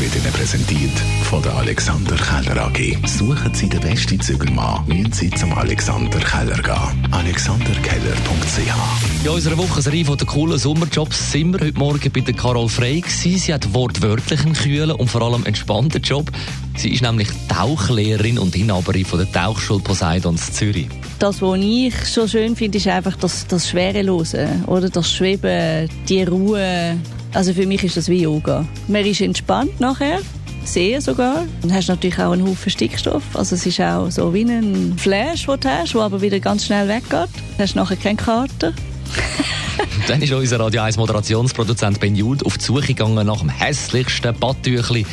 wird Ihnen präsentiert von der Alexander Keller AG. Suchen Sie den besten Zügelmann, müssen Sie zum Alexander Keller gehen. alexanderkeller.ch In unserer Wochenserie von den coolen Sommerjobs sind wir heute Morgen bei der Carol Frey gewesen. Sie hat wortwörtlich einen kühlen und vor allem entspannten Job. Sie ist nämlich Tauchlehrerin und Inhaberin von der Tauchschule Poseidons Zürich. Das, was ich so schön finde, ist einfach das, das Schwerelose, oder? Das Schweben, die Ruhe. Also für mich ist das wie Yoga. Man ist entspannt nachher, sehr sogar. Dann hast du natürlich auch einen Haufen Stickstoff. Also es ist auch so wie ein Flash, den du hast, der aber wieder ganz schnell weggeht. Du hast nachher keine Karte. Dann ist unser Radio 1 Moderationsproduzent Ben Jude auf die Suche gegangen nach dem hässlichsten Badtüchli.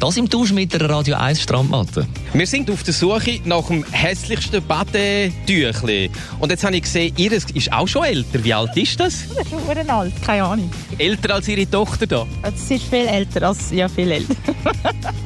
Das im Tausch mit der Radio 1 Strandmatte. Wir sind auf der Suche nach dem hässlichsten Badetüchli. Und jetzt habe ich gesehen, ihres ist auch schon älter. Wie alt ist das? Das ist alt, keine Ahnung. Älter als ihre Tochter da. Es ist viel älter als, ja, viel älter.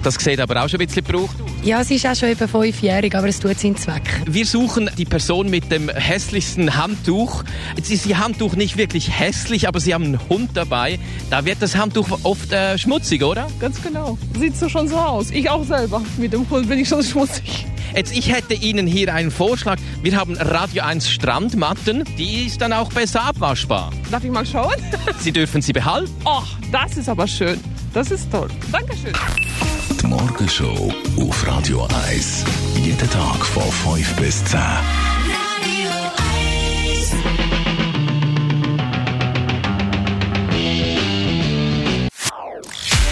Das sieht aber auch schon ein bisschen gebraucht aus. Ja, sie ist auch schon etwa fünfjährig, aber es tut seinen Zweck. Wir suchen die Person mit dem hässlichsten Handtuch. Jetzt ist ihr Handtuch nicht wirklich hässlich, aber sie haben einen Hund dabei. Da wird das Handtuch oft äh, schmutzig, oder? Ganz genau. Sieht so schon so aus. Ich auch selber. Mit dem Hund bin ich schon schmutzig. Jetzt, ich hätte Ihnen hier einen Vorschlag. Wir haben Radio 1 Strandmatten. Die ist dann auch besser abwaschbar. Darf ich mal schauen? Sie dürfen sie behalten. Oh, das ist aber schön. Das ist toll. Dankeschön. Die Morgenshow auf Radio 1. Jeden Tag von 5 bis 10.